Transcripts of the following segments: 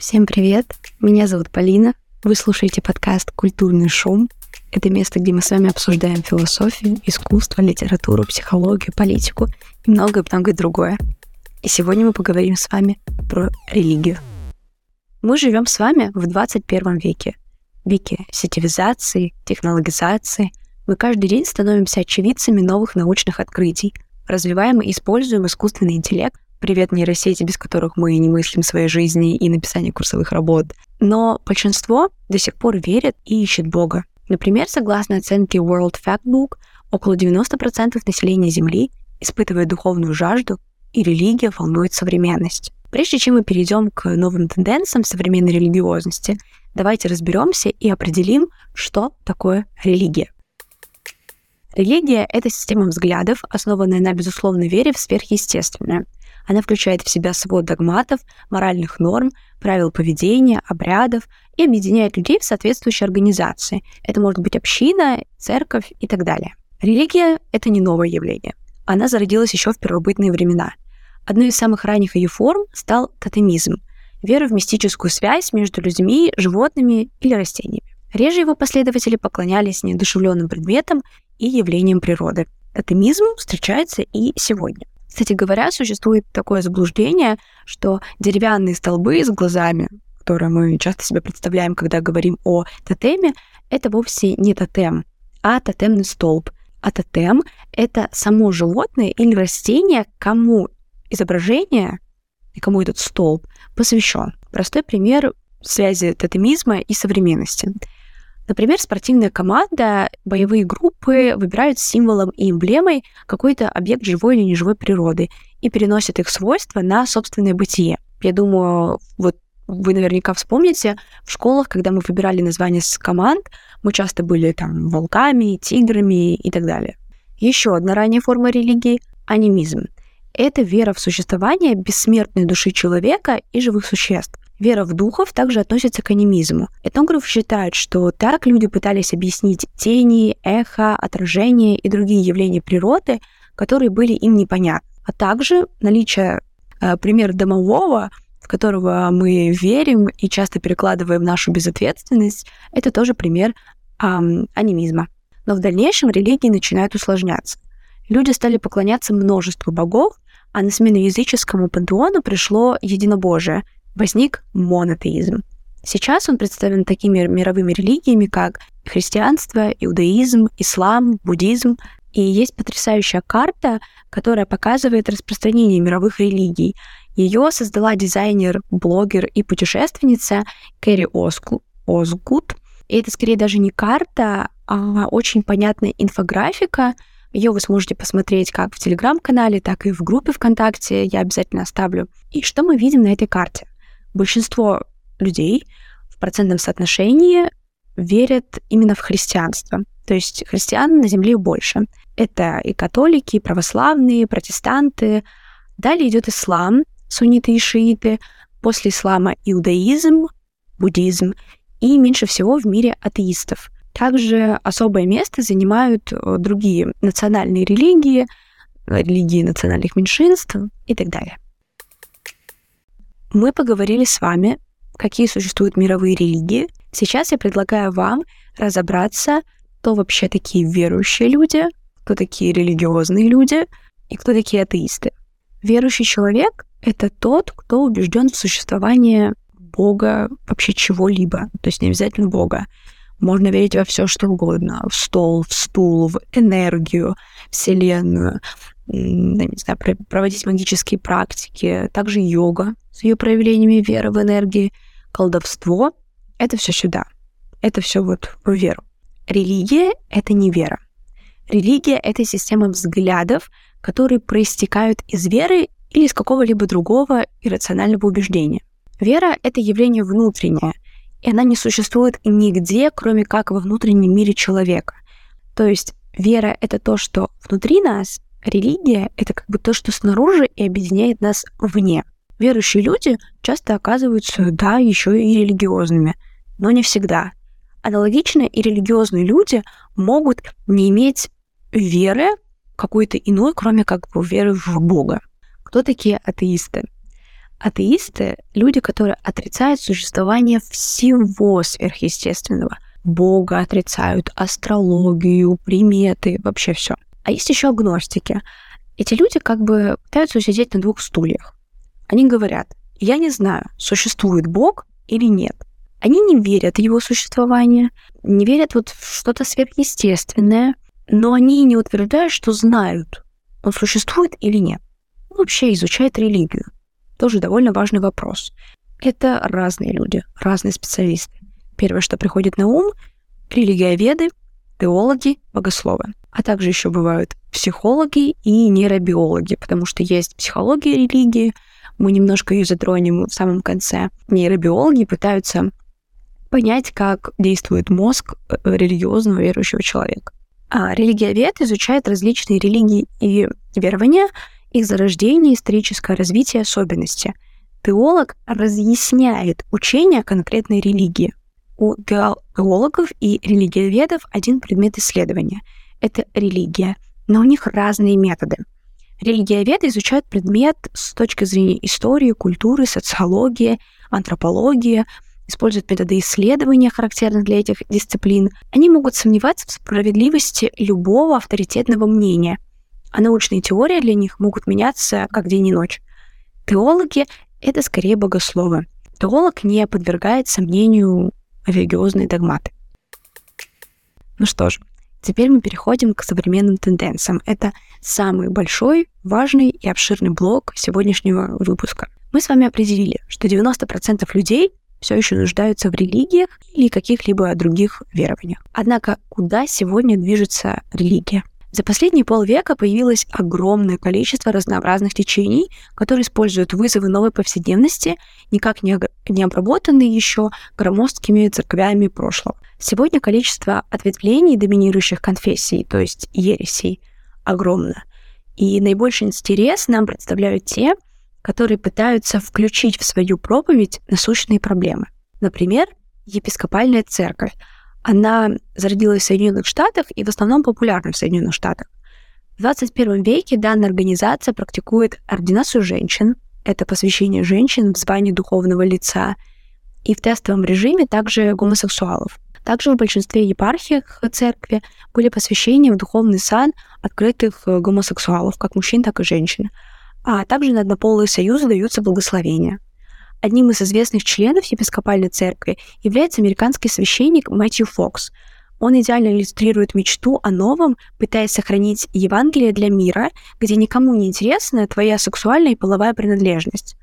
Всем привет! Меня зовут Полина. Вы слушаете подкаст «Культурный шум». Это место, где мы с вами обсуждаем философию, искусство, литературу, психологию, политику и многое-многое другое. И сегодня мы поговорим с вами про религию. Мы живем с вами в 21 веке. Веке сетевизации, технологизации. Мы каждый день становимся очевидцами новых научных открытий, развиваем и используем искусственный интеллект, привет нейросети, без которых мы не мыслим своей жизни и написание курсовых работ. Но большинство до сих пор верит и ищет Бога. Например, согласно оценке World Factbook, около 90% населения Земли испытывает духовную жажду, и религия волнует современность. Прежде чем мы перейдем к новым тенденциям современной религиозности, давайте разберемся и определим, что такое религия. Религия — это система взглядов, основанная на безусловной вере в сверхъестественное. Она включает в себя свод догматов, моральных норм, правил поведения, обрядов и объединяет людей в соответствующей организации. Это может быть община, церковь и так далее. Религия — это не новое явление. Она зародилась еще в первобытные времена. Одной из самых ранних ее форм стал тотемизм — вера в мистическую связь между людьми, животными или растениями. Реже его последователи поклонялись неодушевленным предметам и явлениям природы. Тотемизм встречается и сегодня. Кстати говоря, существует такое заблуждение, что деревянные столбы с глазами, которые мы часто себе представляем, когда говорим о тотеме, это вовсе не тотем, а тотемный столб. А тотем — это само животное или растение, кому изображение и кому этот столб посвящен. Простой пример связи тотемизма и современности. Например, спортивная команда, боевые группы выбирают символом и эмблемой какой-то объект живой или неживой природы и переносят их свойства на собственное бытие. Я думаю, вот вы наверняка вспомните, в школах, когда мы выбирали названия с команд, мы часто были там волками, тиграми и так далее. Еще одна ранняя форма религии — анимизм. Это вера в существование бессмертной души человека и живых существ. Вера в духов также относится к анимизму. Этнограф считает, что так люди пытались объяснить тени, эхо, отражения и другие явления природы, которые были им непонятны. А также наличие э, примера домового, в которого мы верим и часто перекладываем нашу безответственность, это тоже пример э, анимизма. Но в дальнейшем религии начинают усложняться. Люди стали поклоняться множеству богов, а на смену языческому пантеону пришло единобожие — возник монотеизм. Сейчас он представлен такими мировыми религиями, как христианство, иудаизм, ислам, буддизм. И есть потрясающая карта, которая показывает распространение мировых религий. Ее создала дизайнер, блогер и путешественница Кэрри Оску, Озгут. И это скорее даже не карта, а очень понятная инфографика. Ее вы сможете посмотреть как в телеграм-канале, так и в группе ВКонтакте. Я обязательно оставлю. И что мы видим на этой карте? Большинство людей в процентном соотношении верят именно в христианство. То есть христиан на земле больше. Это и католики, и православные, и протестанты. Далее идет ислам, сунниты и шииты. После ислама иудаизм, буддизм и меньше всего в мире атеистов. Также особое место занимают э, другие национальные религии, религии национальных меньшинств и так далее мы поговорили с вами, какие существуют мировые религии. Сейчас я предлагаю вам разобраться, кто вообще такие верующие люди, кто такие религиозные люди и кто такие атеисты. Верующий человек — это тот, кто убежден в существовании Бога, вообще чего-либо, то есть не обязательно Бога. Можно верить во все, что угодно. В стол, в стул, в энергию, Вселенную, не знаю, проводить магические практики, также йога с ее проявлениями веры в энергии, колдовство — это все сюда. Это все вот в веру. Религия — это не вера. Религия — это система взглядов, которые проистекают из веры или из какого-либо другого иррационального убеждения. Вера — это явление внутреннее, и она не существует нигде, кроме как во внутреннем мире человека. То есть вера — это то, что внутри нас, религия — это как бы то, что снаружи и объединяет нас вне. Верующие люди часто оказываются, да, еще и религиозными, но не всегда. Аналогично и религиозные люди могут не иметь веры какой-то иной, кроме как бы веры в Бога. Кто такие атеисты? Атеисты — люди, которые отрицают существование всего сверхъестественного. Бога отрицают, астрологию, приметы, вообще все. А есть еще агностики. Эти люди как бы пытаются усидеть на двух стульях. Они говорят, я не знаю, существует Бог или нет. Они не верят в его существование, не верят вот в что-то сверхъестественное, но они не утверждают, что знают, он существует или нет. вообще изучают религию. Тоже довольно важный вопрос. Это разные люди, разные специалисты. Первое, что приходит на ум — религиоведы, теологи, богословы. А также еще бывают психологи и нейробиологи, потому что есть психология религии, мы немножко ее затронем в самом конце. Нейробиологи пытаются понять, как действует мозг э, религиозного верующего человека. А религиовед изучает различные религии и верования, их зарождение, историческое развитие, особенности. Теолог разъясняет учение конкретной религии. У теологов и религиоведов один предмет исследования — это религия, но у них разные методы. Религиоведы изучают предмет с точки зрения истории, культуры, социологии, антропологии, используют методы исследования, характерных для этих дисциплин. Они могут сомневаться в справедливости любого авторитетного мнения — а научные теории для них могут меняться как день и ночь. Теологи — это скорее богословы. Теолог не подвергает сомнению религиозные догматы. Ну что ж, теперь мы переходим к современным тенденциям. Это самый большой, важный и обширный блок сегодняшнего выпуска. Мы с вами определили, что 90% людей все еще нуждаются в религиях или каких-либо других верованиях. Однако куда сегодня движется религия? За последние полвека появилось огромное количество разнообразных течений, которые используют вызовы новой повседневности, никак не, не обработанные еще громоздкими церквями прошлого. Сегодня количество ответвлений доминирующих конфессий, то есть ересей, огромно. И наибольший интерес нам представляют те, которые пытаются включить в свою проповедь насущные проблемы. Например, епископальная церковь – она зародилась в Соединенных Штатах и в основном популярна в Соединенных Штатах. В 21 веке данная организация практикует ординацию женщин, это посвящение женщин в звании духовного лица, и в тестовом режиме также гомосексуалов. Также в большинстве епархиях церкви были посвящения в духовный сан открытых гомосексуалов, как мужчин, так и женщин. А также на однополые союзы даются благословения – Одним из известных членов епископальной церкви является американский священник Мэтью Фокс. Он идеально иллюстрирует мечту о новом, пытаясь сохранить Евангелие для мира, где никому не интересна твоя сексуальная и половая принадлежность.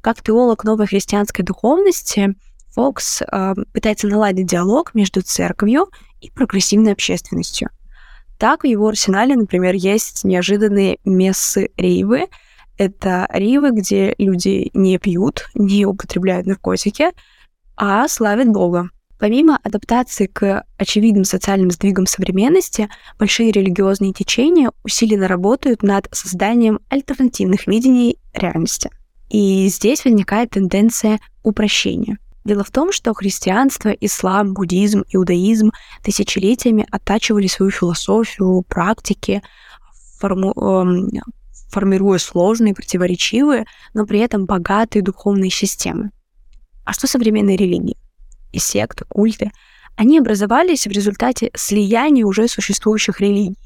Как теолог новой христианской духовности, Фокс э, пытается наладить диалог между церковью и прогрессивной общественностью. Так в его арсенале, например, есть неожиданные мессы рейвы, это ривы, где люди не пьют, не употребляют наркотики, а славят Бога. Помимо адаптации к очевидным социальным сдвигам современности, большие религиозные течения усиленно работают над созданием альтернативных видений реальности. И здесь возникает тенденция упрощения. Дело в том, что христианство, ислам, буддизм, иудаизм тысячелетиями оттачивали свою философию, практики, форму, эм, формируя сложные, противоречивые, но при этом богатые духовные системы. А что современные религии? И секты, культы? Они образовались в результате слияния уже существующих религий.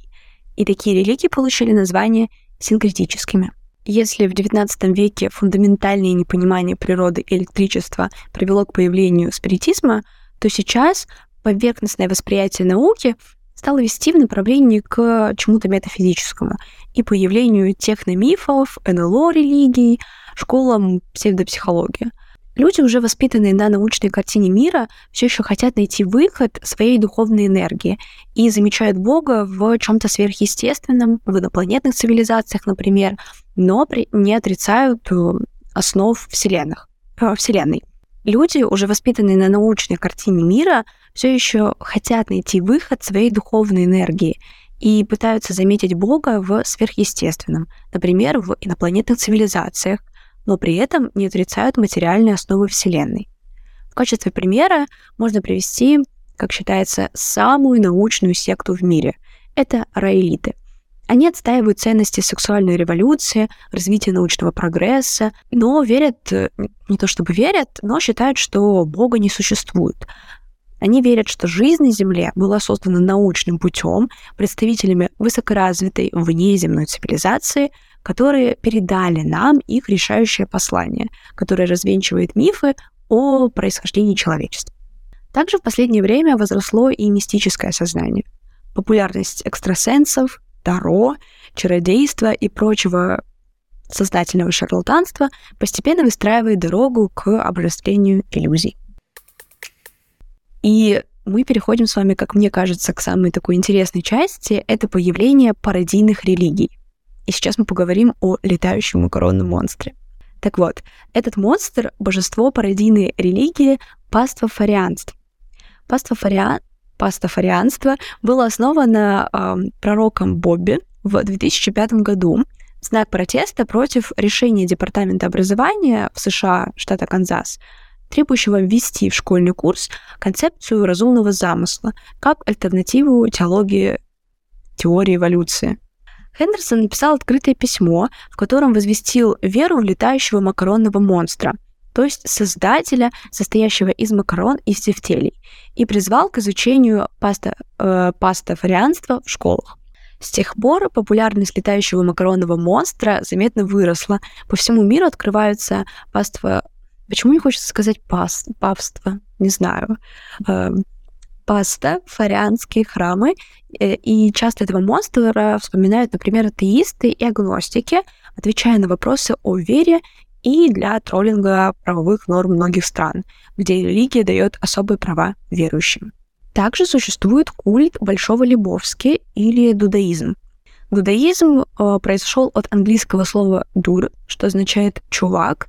И такие религии получили название синкретическими. Если в XIX веке фундаментальное непонимание природы электричества привело к появлению спиритизма, то сейчас поверхностное восприятие науки стало вести в направлении к чему-то метафизическому и появлению техномифов, НЛО-религий, школам псевдопсихологии. Люди, уже воспитанные на научной картине мира, все еще хотят найти выход своей духовной энергии и замечают Бога в чем-то сверхъестественном, в инопланетных цивилизациях, например, но не отрицают э, основ вселенных, э, Вселенной. Люди, уже воспитанные на научной картине мира, все еще хотят найти выход своей духовной энергии и пытаются заметить Бога в сверхъестественном, например, в инопланетных цивилизациях, но при этом не отрицают материальные основы Вселенной. В качестве примера можно привести, как считается, самую научную секту в мире. Это раэлиты. Они отстаивают ценности сексуальной революции, развития научного прогресса, но верят, э, не то чтобы верят, но считают, что Бога не существует. Они верят, что жизнь на Земле была создана научным путем представителями высокоразвитой внеземной цивилизации, которые передали нам их решающее послание, которое развенчивает мифы о происхождении человечества. Также в последнее время возросло и мистическое сознание. Популярность экстрасенсов, таро, чародейства и прочего сознательного шарлатанства постепенно выстраивает дорогу к обожествлению иллюзий. И мы переходим с вами, как мне кажется, к самой такой интересной части. Это появление пародийных религий. И сейчас мы поговорим о летающем макаронном монстре. Так вот, этот монстр — божество пародийной религии паствафарианств. Паствафариан пастафарианство было основано э, пророком Бобби в 2005 году в знак протеста против решения Департамента образования в США, штата Канзас, требующего ввести в школьный курс концепцию разумного замысла как альтернативу теологии теории эволюции. Хендерсон написал открытое письмо, в котором возвестил веру в летающего макаронного монстра – то есть создателя, состоящего из макарон и сефтелей, и призвал к изучению паста, э, пастафарианства в школах. С тех пор популярность летающего макаронного монстра заметно выросла. По всему миру открываются паства... Почему не хочется сказать пас... павство? Не знаю. Э, паста, фарианские храмы, э, и часто этого монстра вспоминают, например, атеисты и агностики, отвечая на вопросы о вере и для троллинга правовых норм многих стран, где религия дает особые права верующим. Также существует культ Большого Лебовски или дудаизм. Дудаизм э, произошел от английского слова дур, что означает чувак,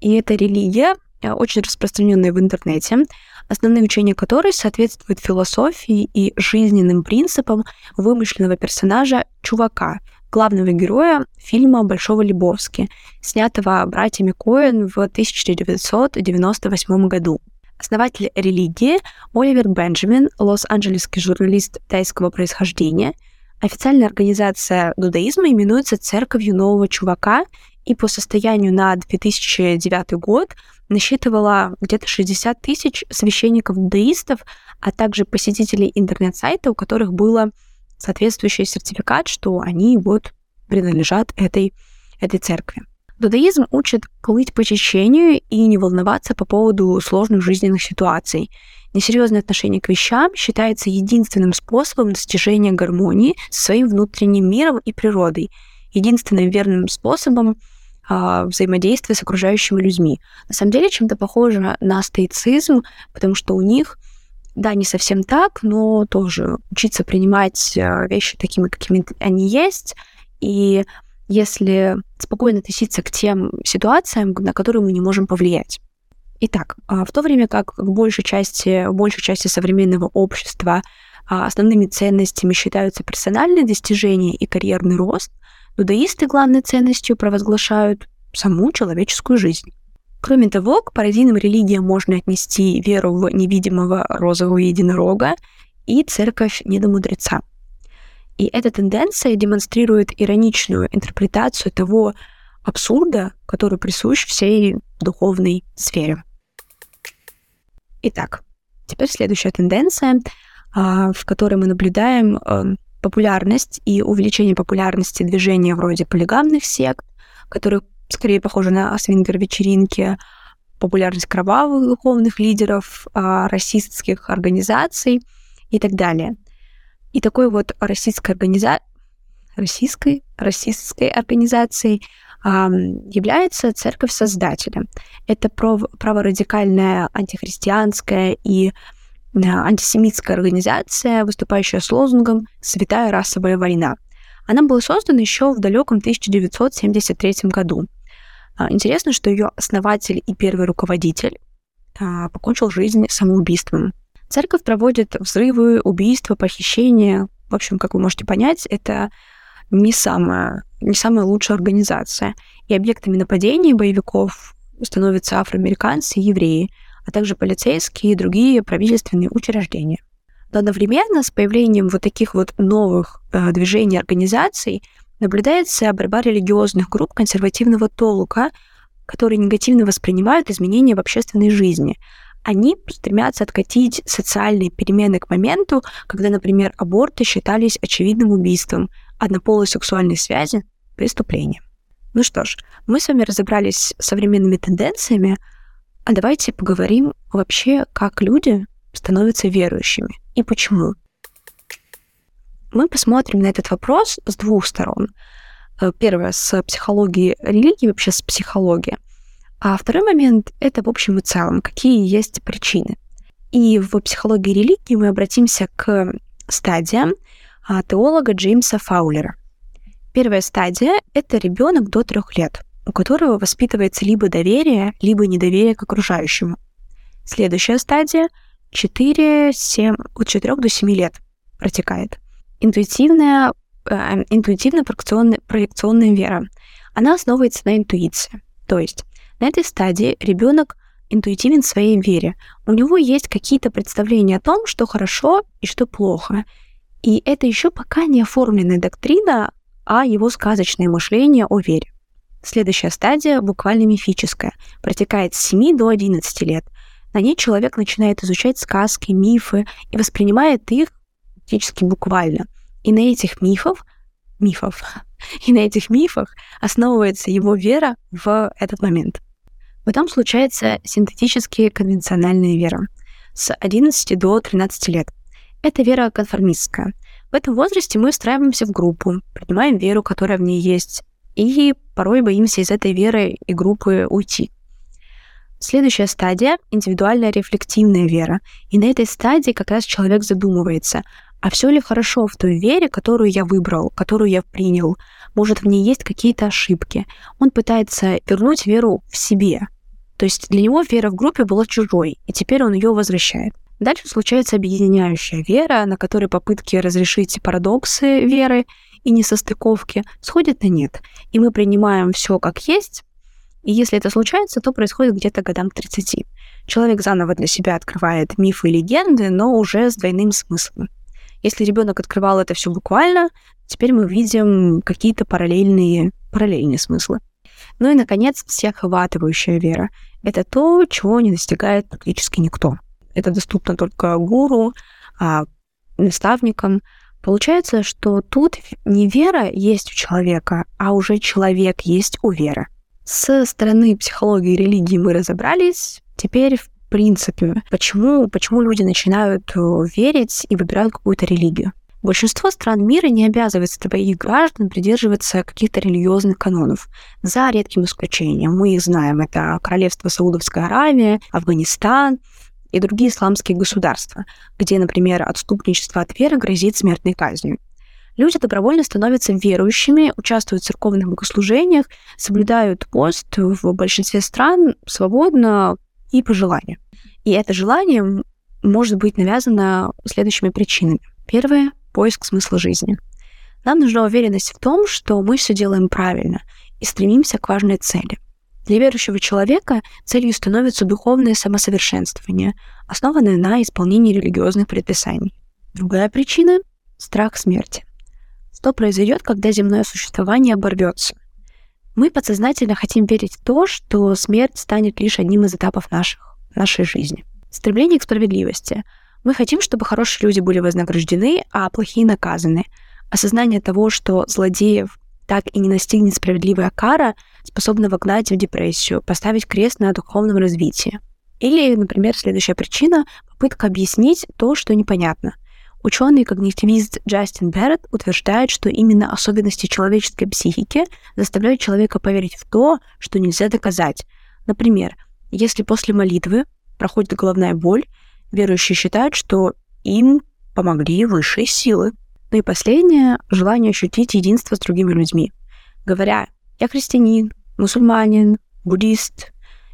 и это религия, э, очень распространенная в интернете, основные учения которой соответствуют философии и жизненным принципам вымышленного персонажа чувака – главного героя фильма «Большого Лебовски», снятого братьями Коэн в 1998 году. Основатель религии Оливер Бенджамин, лос-анджелесский журналист тайского происхождения. Официальная организация дудаизма именуется Церковью Нового Чувака и по состоянию на 2009 год насчитывала где-то 60 тысяч священников-дудаистов, а также посетителей интернет-сайта, у которых было соответствующий сертификат, что они вот принадлежат этой, этой церкви. Дудаизм учит плыть по течению и не волноваться по поводу сложных жизненных ситуаций. Несерьезное отношение к вещам считается единственным способом достижения гармонии со своим внутренним миром и природой, единственным верным способом э, взаимодействия с окружающими людьми. На самом деле чем-то похоже на стоицизм, потому что у них да, не совсем так, но тоже учиться принимать э, вещи такими, какими они есть, и если спокойно относиться к тем ситуациям, на которые мы не можем повлиять. Итак, а, в то время как в большей части, в большей части современного общества а, основными ценностями считаются персональные достижения и карьерный рост, дудаисты главной ценностью провозглашают саму человеческую жизнь. Кроме того, к пародийным религиям можно отнести веру в невидимого розового единорога и церковь недомудреца. И эта тенденция демонстрирует ироничную интерпретацию того абсурда, который присущ всей духовной сфере. Итак, теперь следующая тенденция, а, в которой мы наблюдаем а, популярность и увеличение популярности движения вроде полигамных сект, которые скорее похоже на свингер-вечеринки, популярность кровавых духовных лидеров, а, расистских организаций и так далее. И такой вот российской организацией российской, расистской организацией является Церковь Создателя. Это праворадикальная антихристианская и а, антисемитская организация, выступающая с лозунгом «Святая расовая война». Она была создана еще в далеком 1973 году. А, интересно, что ее основатель и первый руководитель а, покончил жизнь самоубийством. Церковь проводит взрывы, убийства, похищения. В общем, как вы можете понять, это не самая, не самая лучшая организация. И объектами нападений боевиков становятся афроамериканцы и евреи, а также полицейские и другие правительственные учреждения. Но одновременно с появлением вот таких вот новых э, движений, организаций наблюдается борьба религиозных групп консервативного толка, которые негативно воспринимают изменения в общественной жизни. Они стремятся откатить социальные перемены к моменту, когда, например, аборты считались очевидным убийством, однополые сексуальные связи — преступлением. Ну что ж, мы с вами разобрались с современными тенденциями, а давайте поговорим вообще, как люди становятся верующими и почему. Мы посмотрим на этот вопрос с двух сторон. Э, первое, с психологии религии, вообще с психологии. А второй момент — это в общем и целом, какие есть причины. И в психологии религии мы обратимся к стадиям а, теолога Джеймса Фаулера. Первая стадия — это ребенок до трех лет, у которого воспитывается либо доверие, либо недоверие к окружающему. Следующая стадия — 4, 7, от 4 до 7 лет протекает. Интуитивная, э, интуитивно-проекционная проекционная вера. Она основывается на интуиции. То есть на этой стадии ребенок интуитивен в своей вере. У него есть какие-то представления о том, что хорошо и что плохо. И это еще пока не оформленная доктрина, а его сказочное мышление о вере. Следующая стадия, буквально мифическая, протекает с 7 до 11 лет. На ней человек начинает изучать сказки, мифы и воспринимает их практически буквально. И на этих мифов, мифов, и на этих мифах основывается его вера в этот момент. Потом случается синтетически конвенциональная вера с 11 до 13 лет. Это вера конформистская. В этом возрасте мы встраиваемся в группу, принимаем веру, которая в ней есть, и порой боимся из этой веры и группы уйти. Следующая стадия — индивидуальная рефлективная вера. И на этой стадии как раз человек задумывается, а все ли хорошо в той вере, которую я выбрал, которую я принял? Может, в ней есть какие-то ошибки? Он пытается вернуть веру в себе, то есть для него вера в группе была чужой, и теперь он ее возвращает. Дальше случается объединяющая вера, на которой попытки разрешить парадоксы веры и несостыковки сходят на нет. И мы принимаем все как есть, и если это случается, то происходит где-то годам 30. Человек заново для себя открывает мифы и легенды, но уже с двойным смыслом. Если ребенок открывал это все буквально, теперь мы видим какие-то параллельные, параллельные смыслы. Ну и, наконец, всеохватывающая вера. Это то, чего не достигает практически никто. Это доступно только гуру, а, наставникам. Получается, что тут не вера есть у человека, а уже человек есть у веры. С стороны психологии и религии мы разобрались. Теперь, принципе, почему, почему люди начинают э, верить и выбирают какую-то религию. Большинство стран мира не обязывает своих граждан придерживаться каких-то религиозных канонов, за редким исключением. Мы их знаем. Это Королевство Саудовская Аравия, Афганистан и другие исламские государства, где, например, отступничество от веры грозит смертной казнью. Люди добровольно становятся верующими, участвуют в церковных богослужениях, соблюдают пост в большинстве стран свободно и по желанию. И это желание может быть навязано следующими причинами. Первое поиск смысла жизни. Нам нужна уверенность в том, что мы все делаем правильно и стремимся к важной цели. Для верующего человека целью становится духовное самосовершенствование, основанное на исполнении религиозных предписаний. Другая причина — страх смерти. Что произойдет, когда земное существование оборвется? Мы подсознательно хотим верить в то, что смерть станет лишь одним из этапов наших, нашей жизни. Стремление к справедливости — мы хотим, чтобы хорошие люди были вознаграждены, а плохие наказаны. Осознание того, что злодеев так и не настигнет справедливая кара, способна вогнать в депрессию, поставить крест на духовном развитии. Или, например, следующая причина — попытка объяснить то, что непонятно. Ученый когнитивист Джастин Берретт утверждает, что именно особенности человеческой психики заставляют человека поверить в то, что нельзя доказать. Например, если после молитвы проходит головная боль, Верующие считают, что им помогли высшие силы. Ну и последнее — желание ощутить единство с другими людьми. Говоря «я христианин», «мусульманин», «буддист»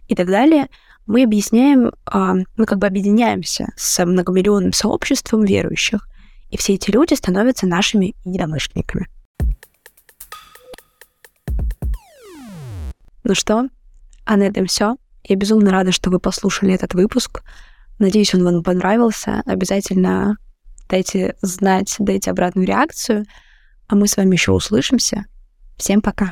и так далее, мы объясняем, а, мы как бы объединяемся с многомиллионным сообществом верующих, и все эти люди становятся нашими единомышленниками. Ну что, а на этом все. Я безумно рада, что вы послушали этот выпуск. Надеюсь, он вам понравился. Обязательно дайте знать, дайте обратную реакцию. А мы с вами еще услышимся. Всем пока.